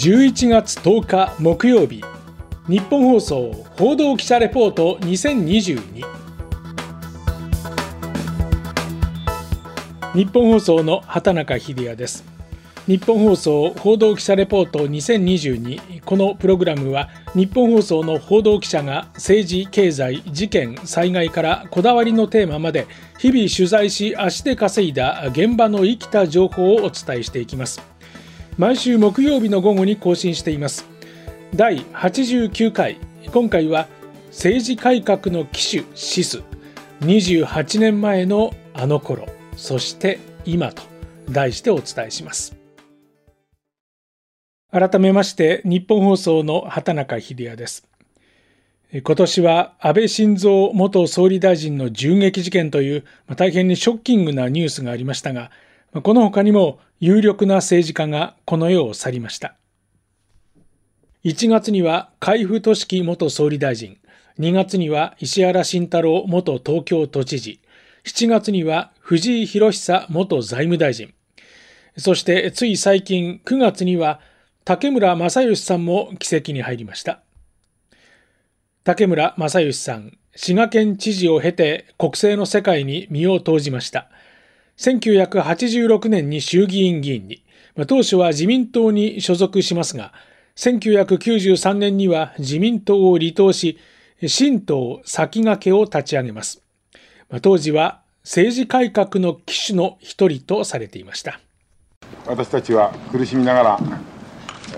11月10日木曜日。日本放送報道記者レポート2022日本放送の畑中秀也です。日本放送報道記者レポート2022このプログラムは日本放送の報道記者が政治経済事件災害からこだわりのテーマまで日々取材し足で稼いだ現場の生きた情報をお伝えしていきます。毎週木曜日の午後に更新しています。第89回。今回は政治改革の機種シス。28年前のあの頃。そして今と。題してお伝えします。改めまして日本放送の畑中秀也です。今年は安倍晋三元総理大臣の銃撃事件という大変にショッキングなニュースがありましたがこの他にも有力な政治家がこの世を去りました。1月には海部俊樹元総理大臣、2月には石原慎太郎元東京都知事、7月には藤井博久元財務大臣、そしてつい最近9月には竹村正義さんも奇跡に入りました。竹村正義さん、滋賀県知事を経て国政の世界に身を投じました。1986年に衆議院議員に、当初は自民党に所属しますが、1993年には自民党を離党し、新党先駆けを立ち上げます。当時は政治改革の旗手の一人とされていました。私たちは苦しみながら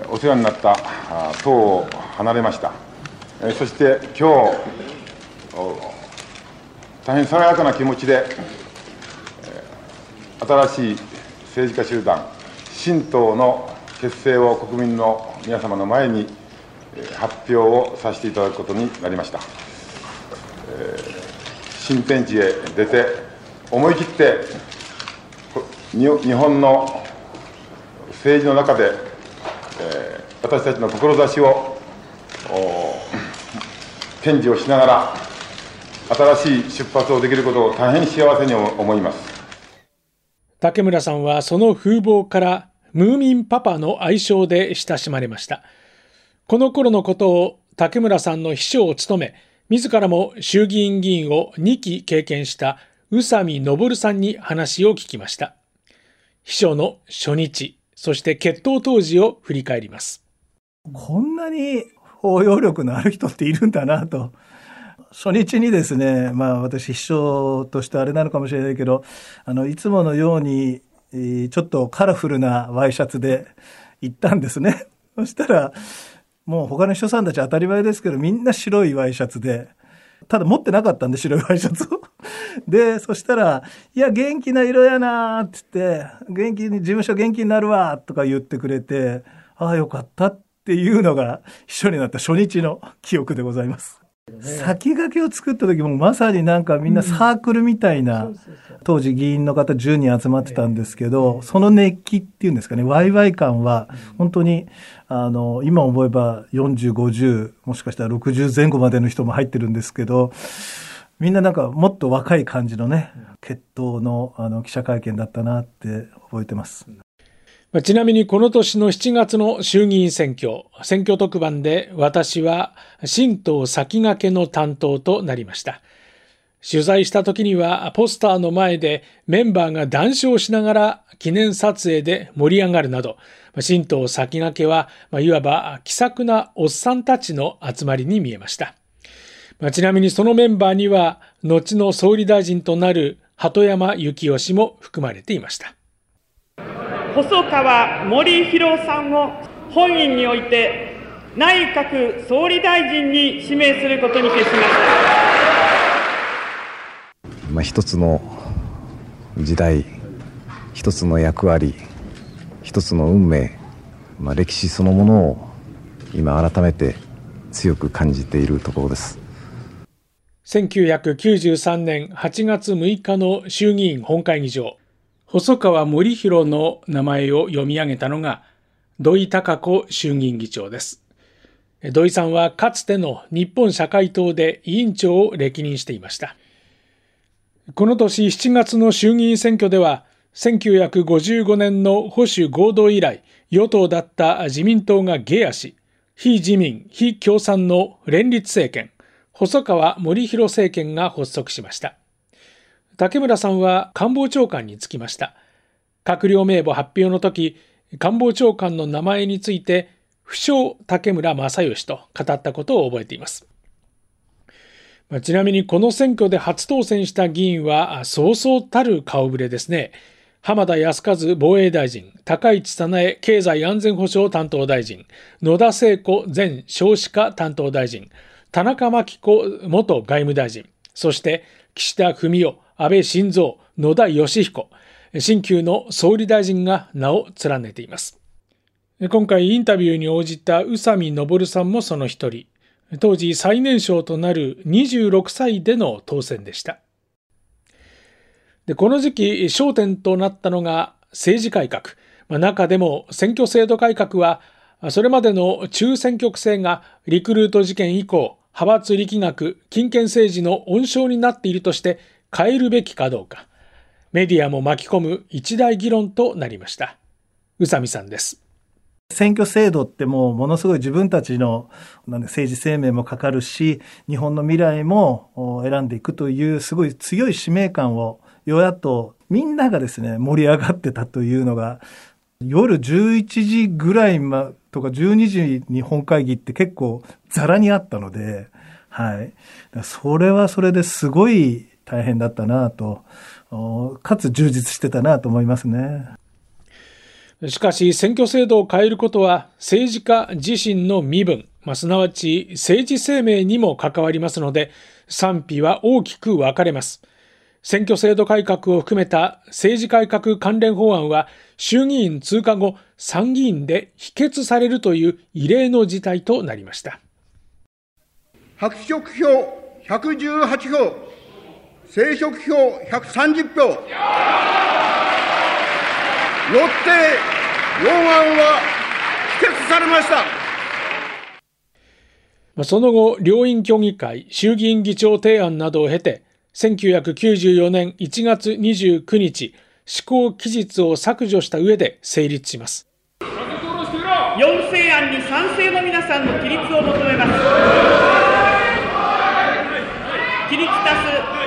お世話になった党を離れました。そして今日、大変爽やかな気持ちで新しい政治家集団、新党の結成を国民の皆様の前に発表をさせていただくことになりました。新天地へ出て、思い切って日本の政治の中で、私たちの志を堅持をしながら、新しい出発をできることを大変幸せに思います。竹村さんはその風貌からムーミンパパの愛称で親しまれました。この頃のことを竹村さんの秘書を務め、自らも衆議院議員を2期経験した宇佐美昇さんに話を聞きました。秘書の初日、そして決闘当時を振り返ります。こんなに包容力のある人っているんだなと。初日にですね、まあ私秘書としてあれなのかもしれないけど、あの、いつものように、ちょっとカラフルなワイシャツで行ったんですね。そしたら、もう他の秘書さんたち当たり前ですけど、みんな白いワイシャツで、ただ持ってなかったんで、白いワイシャツを。で、そしたら、いや、元気な色やなーって言って、元気に、事務所元気になるわとか言ってくれて、ああ、よかったっていうのが秘書になった初日の記憶でございます。先駆けを作った時もまさになんかみんなサークルみたいな、当時議員の方10人集まってたんですけど、その熱気っていうんですかね、ワイワイ感は本当に、あの、今思えば40、50、もしかしたら60前後までの人も入ってるんですけど、みんななんかもっと若い感じのね、決闘のあの記者会見だったなって覚えてます。ちなみにこの年の7月の衆議院選挙、選挙特番で私は新党先駆けの担当となりました。取材した時にはポスターの前でメンバーが談笑しながら記念撮影で盛り上がるなど、新党先駆けは、いわば気さくなおっさんたちの集まりに見えました。ちなみにそのメンバーには、後の総理大臣となる鳩山幸夫氏も含まれていました。細川森弘さんを本院において内閣総理大臣に指名することに決しました。まあ、一つの時代、一つの役割、一つの運命、まあ、歴史そのものを今改めて強く感じているところです。1993年8月6日の衆議院本会議場。細川森弘の名前を読み上げたのが土井孝子衆議院議長です。土井さんはかつての日本社会党で委員長を歴任していました。この年7月の衆議院選挙では1955年の保守合同以来、与党だった自民党が下野し、非自民、非共産の連立政権、細川森弘政権が発足しました。竹村さんは官房長官に就きました。閣僚名簿発表の時、官房長官の名前について、不詳竹村正義と語ったことを覚えています。まちなみにこの選挙で初当選した議員はそうそうたる顔ぶれですね。浜田康和防衛大臣、高市早苗経済安全保障担当大臣、野田聖子前少子化担当大臣、田中真紀子元外務大臣、そして岸田文雄、安倍晋三、野田義彦、新旧の総理大臣が名を連ねています。今回インタビューに応じた宇佐美昇さんもその一人。当時最年少となる26歳での当選でした。でこの時期焦点となったのが政治改革。まあ、中でも選挙制度改革はそれまでの中選挙区制がリクルート事件以降派閥力学、金権政治の温床になっているとして変えるべきかどうか、メディアも巻き込む一大議論となりました。宇佐美さんです。選挙制度ってもうものすごい自分たちの政治生命もかかるし、日本の未来も選んでいくというすごい強い使命感を与野党みんながですね、盛り上がってたというのが、夜11時ぐらいまとか12時に本会議って結構ザラにあったので、はい。それはそれですごい大変だったなと、かつ充実してたなと思いますね。しかし選挙制度を変えることは政治家自身の身分、まあ、すなわち政治生命にも関わりますので賛否は大きく分かれます。選挙制度改革を含めた政治改革関連法案は衆議院通過後参議院で否決されるという異例の事態となりました。白色票118票、青色票130票。よって法案は否決されました。その後、両院協議会、衆議院議長提案などを経て、1994年1月29日、施行期日を削除した上で成立します。要請案に賛成の皆さんの起立を求めます。起立多数、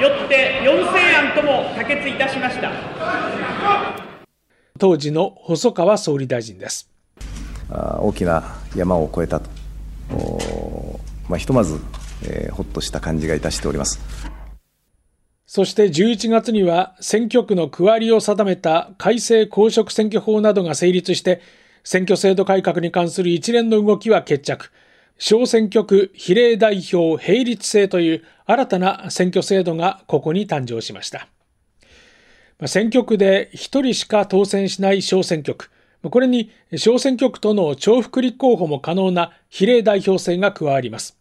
よって要請案とも可決いたしました。当時の細川総理大臣です。大きな山を越えたと。まあ、ひとまずえー、ほっとした感じがいたしております。そして11月には選挙区の区割りを定めた改正公職選挙法などが成立して選挙制度改革に関する一連の動きは決着。小選挙区比例代表並立制という新たな選挙制度がここに誕生しました。選挙区で1人しか当選しない小選挙区。これに小選挙区との重複立候補も可能な比例代表制が加わります。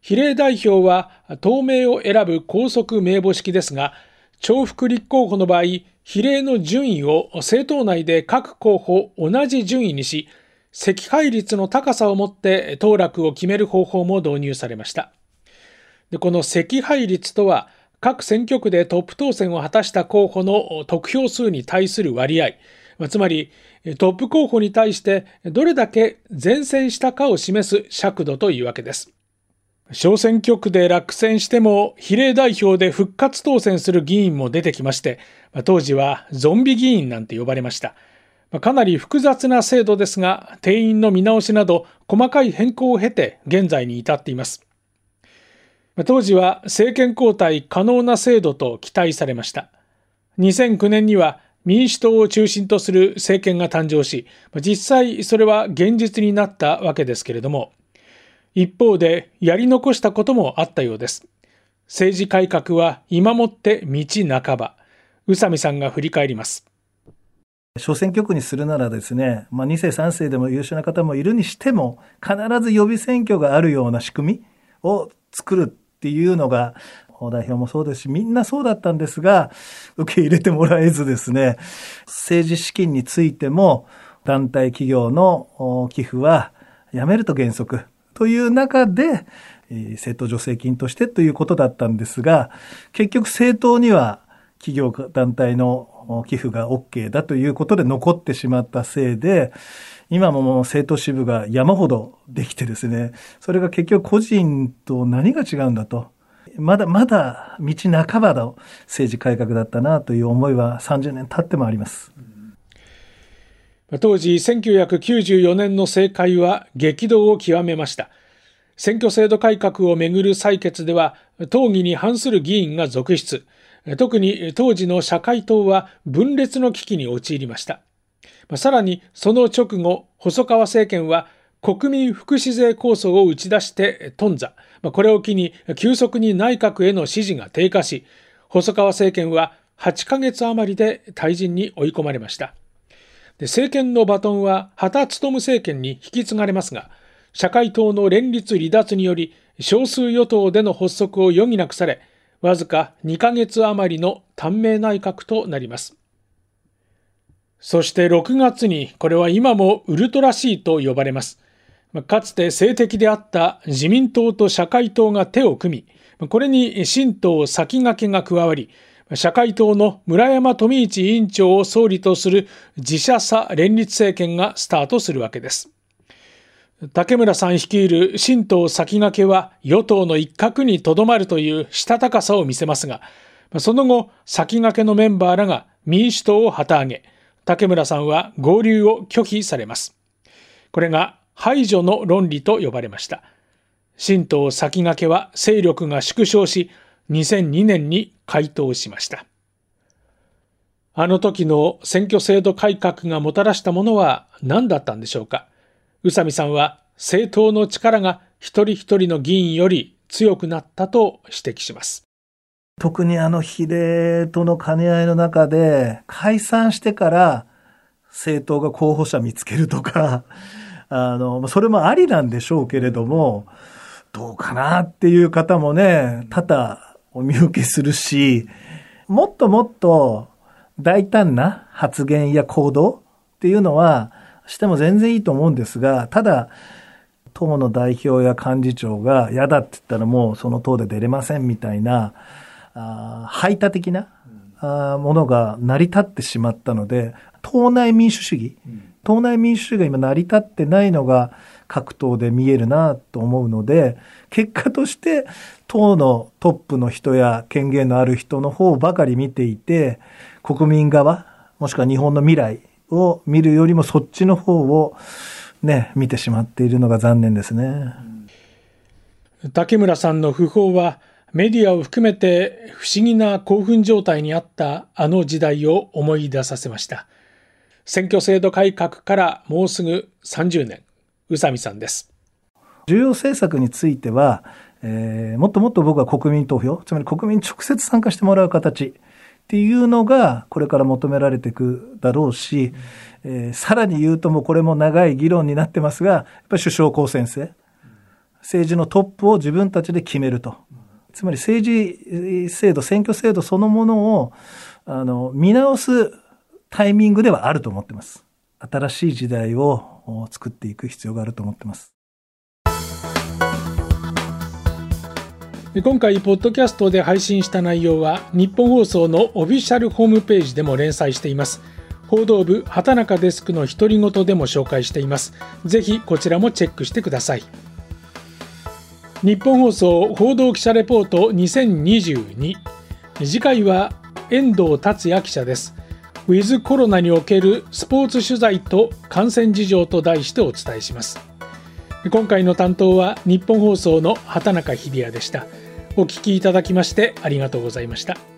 比例代表は党名を選ぶ高速名簿式ですが、重複立候補の場合、比例の順位を政党内で各候補同じ順位にし、惜敗率の高さをもって当落を決める方法も導入されました。でこの惜敗率とは、各選挙区でトップ当選を果たした候補の得票数に対する割合、つまりトップ候補に対してどれだけ前線したかを示す尺度というわけです。小選挙区で落選しても比例代表で復活当選する議員も出てきまして、当時はゾンビ議員なんて呼ばれました。かなり複雑な制度ですが、定員の見直しなど細かい変更を経て現在に至っています。当時は政権交代可能な制度と期待されました。2009年には民主党を中心とする政権が誕生し、実際それは現実になったわけですけれども、一方でやり残したこともあったようです。政治改革は今もって道半ば。宇佐美さんが振り返ります。小選挙区にするならですね、まあ、2世3世でも優秀な方もいるにしても、必ず予備選挙があるような仕組みを作るっていうのが、代表もそうですし、みんなそうだったんですが、受け入れてもらえずですね、政治資金についても、団体企業の寄付はやめると原則。という中で、政党助成金としてということだったんですが、結局政党には企業団体の寄付が OK だということで残ってしまったせいで、今ももう政党支部が山ほどできてですね、それが結局個人と何が違うんだと。まだまだ道半ばの政治改革だったなという思いは30年経ってもあります。当時1994年の政界は激動を極めました。選挙制度改革をめぐる採決では、討議に反する議員が続出。特に当時の社会党は分裂の危機に陥りました。さらにその直後、細川政権は国民福祉税構想を打ち出して頓挫。これを機に急速に内閣への支持が低下し、細川政権は8ヶ月余りで退陣に追い込まれました。政権のバトンは畑務政権に引き継がれますが、社会党の連立離脱により少数与党での発足を余儀なくされ、わずか2ヶ月余りの短命内閣となります。そして6月にこれは今もウルトラ C と呼ばれます。かつて政敵であった自民党と社会党が手を組み、これに新党先駆けが加わり、社会党の村山富一委員長を総理とする自社差連立政権がスタートするわけです。竹村さん率いる新党先駆けは与党の一角にとどまるというしたたかさを見せますが、その後、先駆けのメンバーらが民主党を旗揚げ、竹村さんは合流を拒否されます。これが排除の論理と呼ばれました。新党先駆けは勢力が縮小し、2002年に回答しました。あの時の選挙制度改革がもたらしたものは何だったんでしょうか。宇佐美さんは政党の力が一人一人の議員より強くなったと指摘します。特にあの比例との兼ね合いの中で解散してから政党が候補者見つけるとか、あの、それもありなんでしょうけれども、どうかなっていう方もね、多々お見受けするし、もっともっと大胆な発言や行動っていうのはしても全然いいと思うんですが、ただ、党の代表や幹事長が嫌だって言ったらもうその党で出れませんみたいな、あ排他的な、あものが成り立ってしまったので、党内民主主義、党内民主主義が今成り立ってないのが各党で見えるなと思うので、結果として党のトップの人や権限のある人の方ばかり見ていて、国民側、もしくは日本の未来を見るよりもそっちの方をね、見てしまっているのが残念ですね。竹村さんの訃報は、メディアを含めて不思議な興奮状態にあったあの時代を思い出させました。選挙制度改革からもうすぐ30年、宇佐美さんです。重要政策については、えー、もっともっと僕は国民投票、つまり国民直接参加してもらう形っていうのがこれから求められていくだろうし、えー、さらに言うともこれも長い議論になってますが、やっぱり首相公選制、政治のトップを自分たちで決めると。つまり政治制度、選挙制度そのものをあの見直すタイミングではあると思ってます。新しい時代を作っていく必要があると思ってます。今回、ポッドキャストで配信した内容は、日本放送のオフィシャルホームページでも連載しています。報道部畑中デスクの独り言でも紹介しています。ぜひこちらもチェックしてください。日本放送報道記者レポート2022次回は遠藤達也記者です。ウィズコロナにおけるスポーツ取材と感染事情と題してお伝えします今回の担当は日本放送の畑中秀也でしたお聴きいただきましてありがとうございました。